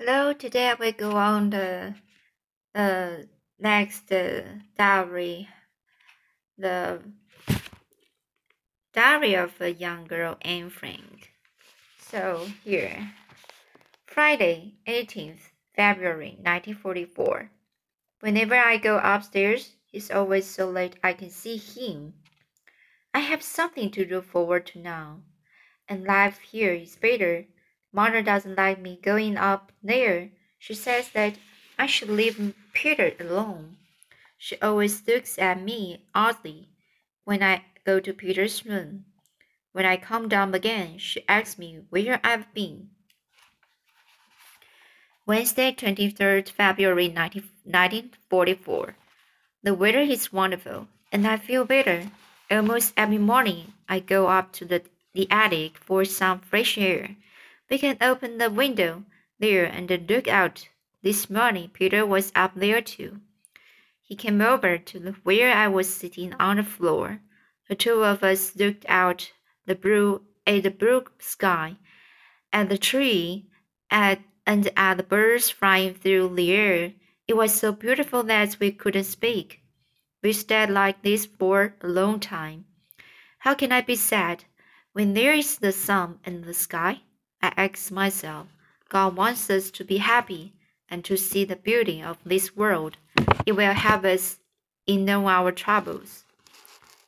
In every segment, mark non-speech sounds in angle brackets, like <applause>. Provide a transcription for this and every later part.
Hello, today I will go on the uh, next uh, diary, the diary of a young girl, Anne Frank. So here, Friday, 18th February 1944. Whenever I go upstairs, it's always so late I can see him. I have something to look forward to now, and life here is better Mother doesn't like me going up there. She says that I should leave Peter alone. She always looks at me oddly when I go to Peter's room. When I come down again, she asks me where I've been. Wednesday, 23rd February 19, 1944. The weather is wonderful, and I feel better. Almost every morning, I go up to the, the attic for some fresh air. We can open the window there and look out. This morning Peter was up there too. He came over to where I was sitting on the floor. The two of us looked out the blue at the blue sky, at the tree, at and at the birds flying through the air. It was so beautiful that we couldn't speak. We stayed like this for a long time. How can I be sad when there is the sun and the sky? I ask myself, God wants us to be happy and to see the beauty of this world. It will help us in knowing our troubles.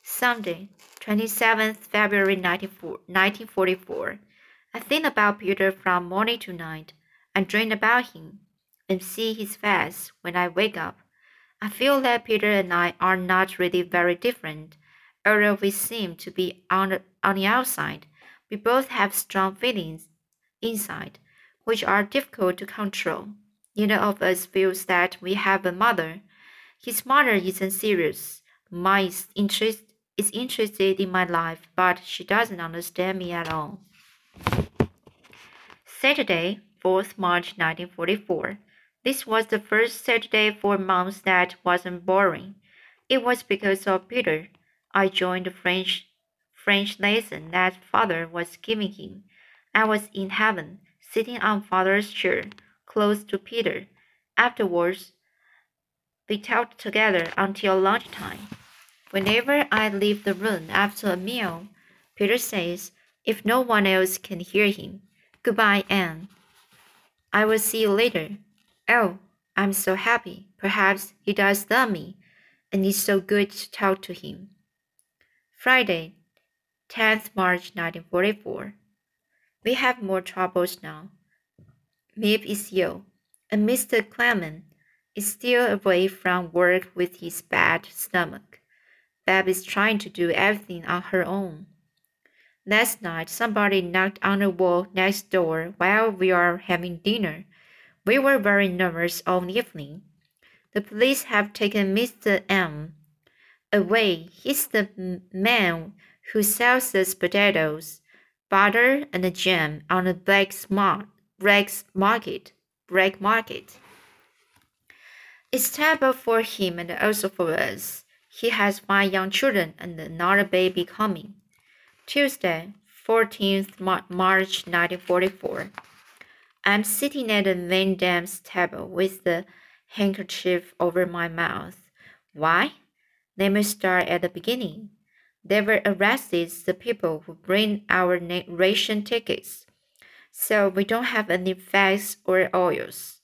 Sunday, 27th February 1944. I think about Peter from morning to night. I dream about him and see his face when I wake up. I feel that Peter and I are not really very different, although we seem to be on on the outside. We both have strong feelings inside, which are difficult to control. Neither of us feels that we have a mother. His mother isn't serious. Mine is, interest, is interested in my life, but she doesn't understand me at all. Saturday, 4th March 1944. This was the first Saturday for months that wasn't boring. It was because of Peter. I joined the French French lesson that father was giving him. I was in heaven, sitting on father's chair, close to Peter. Afterwards, we talked together until lunchtime. Whenever I leave the room after a meal, Peter says, if no one else can hear him, Goodbye, Anne. I will see you later. Oh, I'm so happy. Perhaps he does love me, and it's so good to talk to him. Friday, 10th March 1944. We have more troubles now. Miep is ill, and Mr. Clement is still away from work with his bad stomach. Bab is trying to do everything on her own. Last night, somebody knocked on the wall next door while we were having dinner. We were very nervous all evening. The police have taken Mr. M away. He's the man who sells us potatoes butter and jam on the black smart market black market. It's terrible for him and also for us. He has five young children and another baby coming. Tuesday, 14th March 1944. I'm sitting at the Van Daan's table with the handkerchief over my mouth. Why? Let me start at the beginning. They were arrested the people who bring our ration tickets. So we don't have any fats or oils.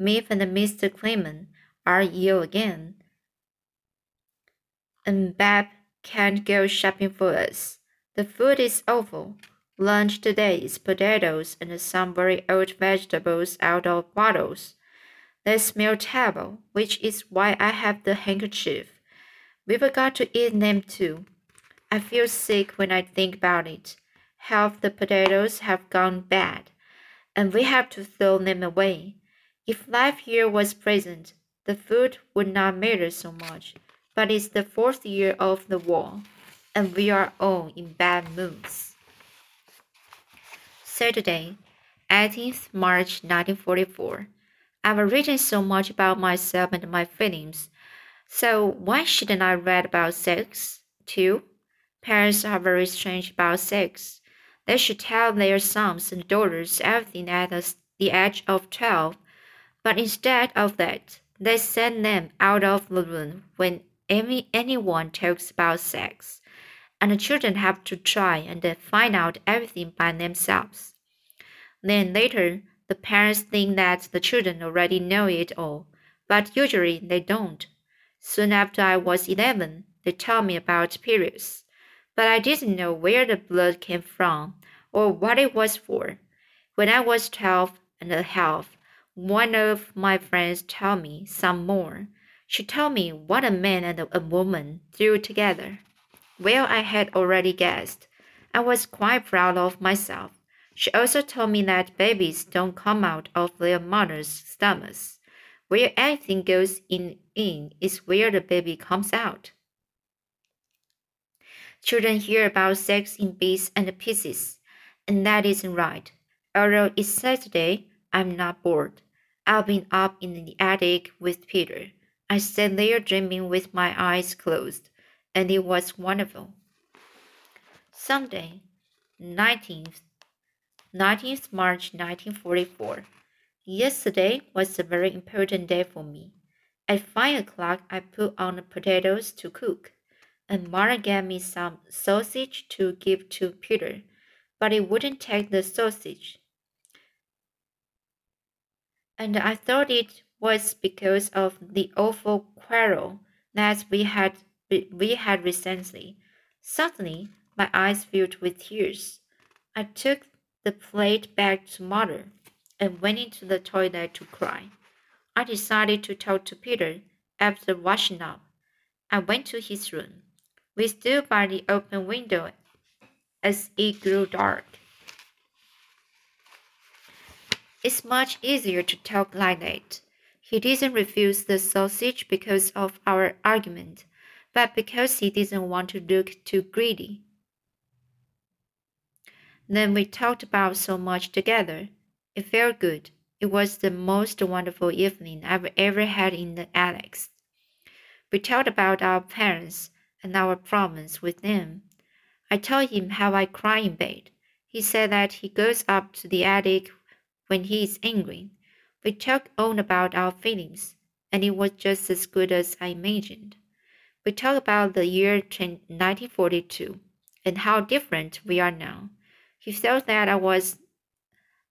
Miep and Mr. Clement are ill again. And Bab can't go shopping for us. The food is awful. Lunch today is potatoes and some very old vegetables out of bottles. They smell terrible, which is why I have the handkerchief. We forgot to eat them too. I feel sick when I think about it. Half the potatoes have gone bad, and we have to throw them away. If life here was pleasant, the food would not matter so much. But it's the fourth year of the war, and we are all in bad moods. Saturday, 18th March 1944. I've written so much about myself and my feelings, so why shouldn't I write about sex too? Parents are very strange about sex. They should tell their sons and daughters everything at the age of 12, but instead of that, they send them out of the room when any, anyone talks about sex, and the children have to try and find out everything by themselves. Then later, the parents think that the children already know it all, but usually they don't. Soon after I was 11, they told me about periods, but I didn't know where the blood came from or what it was for. When I was 12 and a half, one of my friends told me some more. She told me what a man and a woman do together. Well, I had already guessed. I was quite proud of myself. She also told me that babies don't come out of their mother's stomachs. Where anything goes in, in is where the baby comes out. Children hear about sex in bits and pieces, and that isn't right. Although it's Saturday, I'm not bored. I've been up in the attic with Peter. I sat there dreaming with my eyes closed, and it was wonderful. Sunday, 19th, 19th March 1944. Yesterday was a very important day for me. At five o'clock, I put on the potatoes to cook, and Mara gave me some sausage to give to Peter, but he wouldn't take the sausage. And I thought it was because of the awful quarrel that we had we had recently. Suddenly, my eyes filled with tears. I took the plate back to mother and went into the toilet to cry. I decided to talk to Peter after washing up. I went to his room. We stood by the open window as it grew dark. It's much easier to talk like that. He didn't refuse the sausage because of our argument, but because he didn't want to look too greedy. Then we talked about so much together. It felt good. It was the most wonderful evening I've ever had in the attics. We talked about our parents and our problems with them. I told him how I cry in bed. He said that he goes up to the attic when he is angry. We talked on about our feelings, and it was just as good as I imagined. We talked about the year 1942 and how different we are now. He felt that I was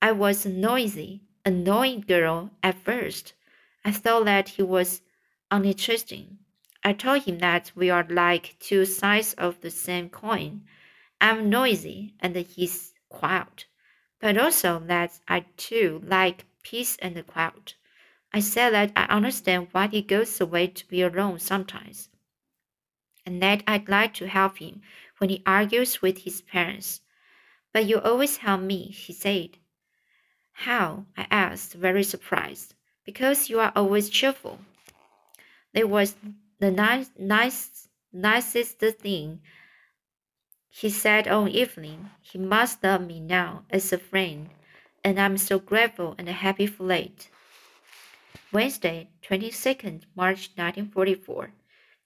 I was a noisy, annoying girl at first. I thought that he was uninteresting. I told him that we are like two sides of the same coin. I'm noisy and he's quiet, but also that I too like peace and quiet. I said that I understand why he goes away to be alone sometimes, and that I'd like to help him when he argues with his parents. But you always help me, he said. How? I asked, very surprised. Because you are always cheerful. That was the nice, nice, nicest thing he said all evening. He must love me now as a friend, and I'm so grateful and happy for it. Wednesday, 22nd March 1944.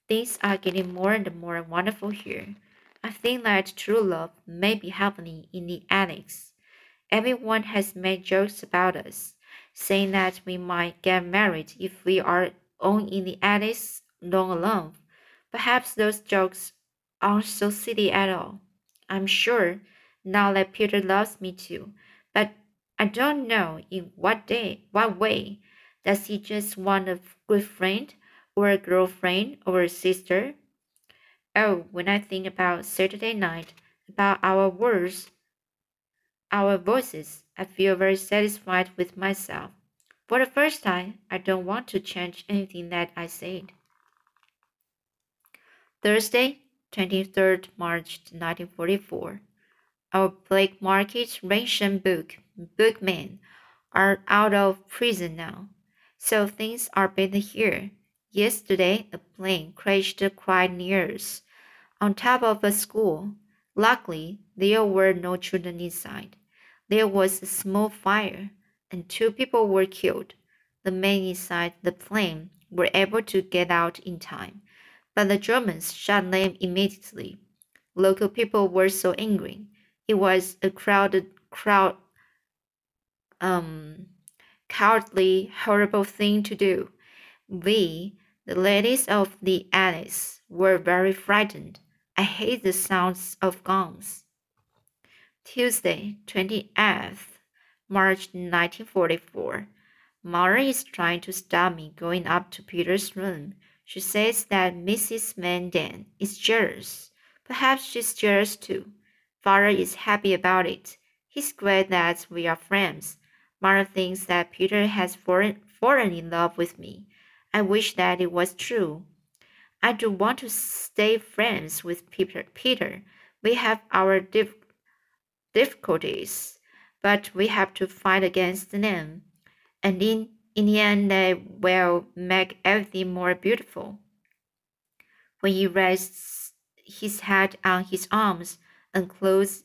Things are getting more and more wonderful here. I think that true love may be happening in the attics. Everyone has made jokes about us, saying that we might get married if we are all in the attics long alone. Perhaps those jokes aren't so silly at all. I'm sure now that Peter loves me too, but I don't know in what day, what way. Does he just want a good friend, or a girlfriend, or a sister? Oh, when I think about Saturday night, about our words, our voices, I feel very satisfied with myself. For the first time, I don't want to change anything that I said. Thursday, 23rd March 1944. Our black market ration book bookmen are out of prison now, so things are better here. Yesterday, a plane crashed quite near us, on top of a school. Luckily, there were no children inside. There was a small fire, and two people were killed. The men inside the plane were able to get out in time, but the Germans shot them immediately. Local people were so angry. It was a crowded crowd um, cowardly, horrible thing to do. We, the ladies of the Alice, were very frightened. I hate the sounds of guns. Tuesday, 28th March 1944. Mara is trying to stop me going up to Peter's room. She says that Mrs. Van Daan is jealous. Perhaps she's jealous too. Father is happy about it. He's glad that we are friends. Mara thinks that Peter has fallen, fallen in love with me. I wish that it was true. I do want to stay friends with Peter. Peter. We have our dif difficulties, but we have to fight against them. And in, in the end, they will make everything more beautiful. When he rests his head on his arms and close,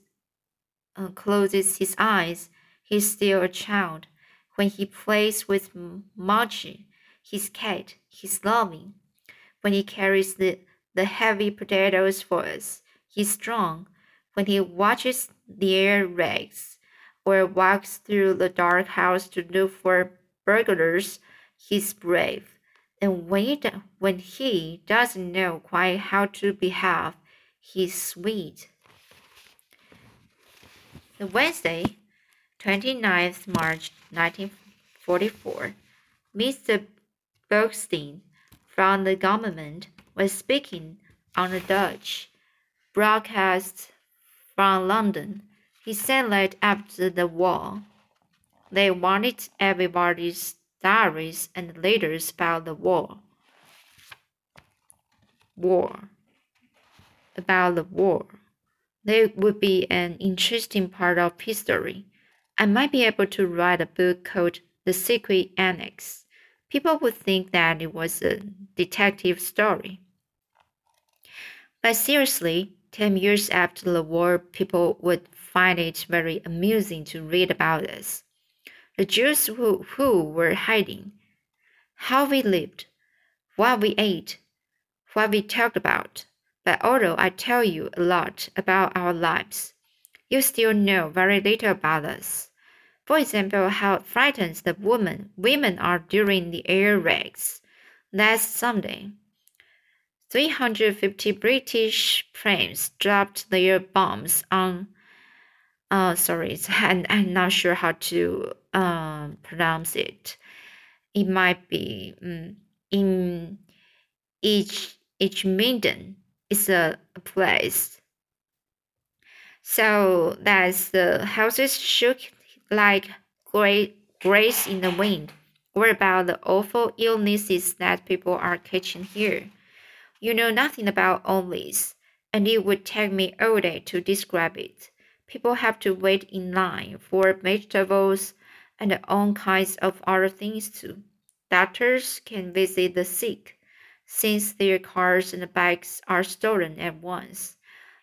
uh, closes his eyes, he's still a child. When he plays with Margie, his cat, he's loving. When he carries the, the heavy potatoes for us, he's strong. When he watches the air raids or walks through the dark house to look for burglars, he's brave. And when he, when he doesn't know quite how to behave, he's sweet. The Wednesday, 29th March 1944, Mr. Bergstein from the government was speaking on the Dutch broadcast from London. He said that after the war, they wanted everybody's diaries and letters about the war. War. About the war. They would be an interesting part of history. I might be able to write a book called The Secret Annex. People would think that it was a detective story. But seriously, 10 years after the war, people would find it very amusing to read about us. The Jews who, who were hiding, how we lived, what we ate, what we talked about, but although I tell you a lot about our lives, you still know very little about us. For example, how frightened the women women are during the air raids. Last Sunday, 350 British planes dropped their bombs on. Uh, sorry, <laughs> I'm, I'm not sure how to um, pronounce it. It might be um, in each each maiden is a, a place. So that's the houses shook like great grace in the wind. What about the awful illnesses that people are catching here? You know nothing about all this, and it would take me all day to describe it. People have to wait in line for vegetables and all kinds of other things too. Doctors can visit the sick since their cars and bags are stolen at once.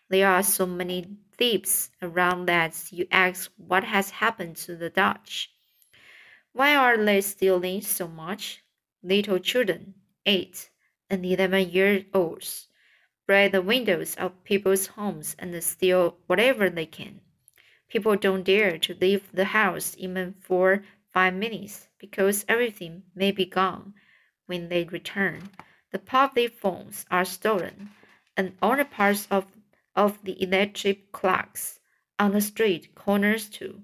There are so many thieves around that you ask what has happened to the Dutch. Why are they stealing so much? Little children, eight and eleven year olds, break the windows of people's homes and steal whatever they can. People don't dare to leave the house even for five minutes because everything may be gone when they return. The public phones are stolen, and all the parts of, of the electric clocks on the street corners too.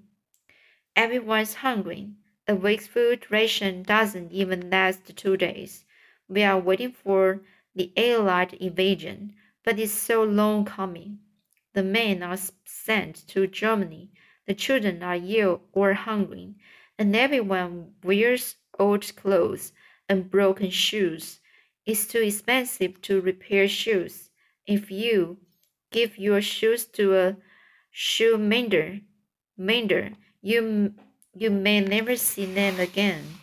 Everyone's hungry. A week's food ration doesn't even last two days. We are waiting for the Allied invasion, but it's so long coming. The men are sent to Germany, the children are ill or hungry, and everyone wears old clothes and broken shoes. It's too expensive to repair shoes. If you give your shoes to a shoe mender, mender, you you may never see them again.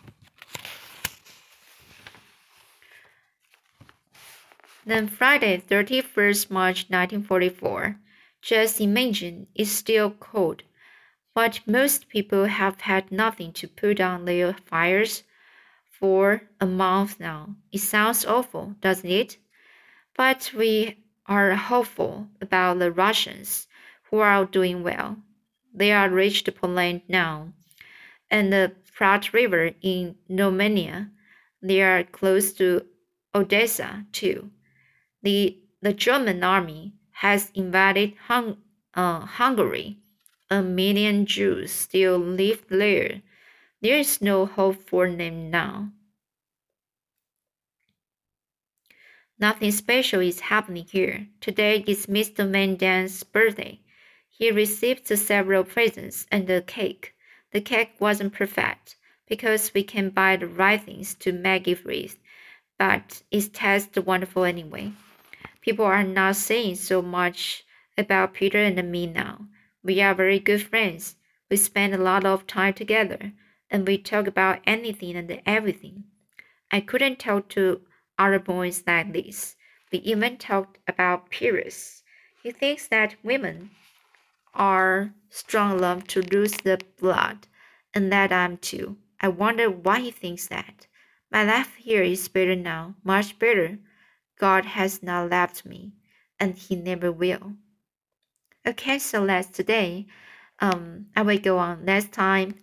Then Friday, 31st March 1944. Just imagine it's still cold, but most people have had nothing to put on their fires for a month now. It sounds awful, doesn't it? But we are hopeful about the Russians, who are doing well. They are reached Poland now. and the Prut River in Romania. They are close to Odessa too. The, the German army has invaded Hung, uh, Hungary. A million Jews still live there. There is no hope for them now. Nothing special is happening here. Today is Mr. Van Daan's birthday. He received several presents and a cake. The cake wasn't perfect because we can buy the right things to make it with, but it tastes wonderful anyway. People are not saying so much about Peter and me now. We are very good friends. We spend a lot of time together, and we talk about anything and everything. I couldn't talk to other boys like this. We even talked about periods. He thinks that women are strong enough to lose the blood, and that I'm too. I wonder why he thinks that. My life here is better now, much better. God has not left me, and He never will. Okay, so that's today. Um, I will go on next time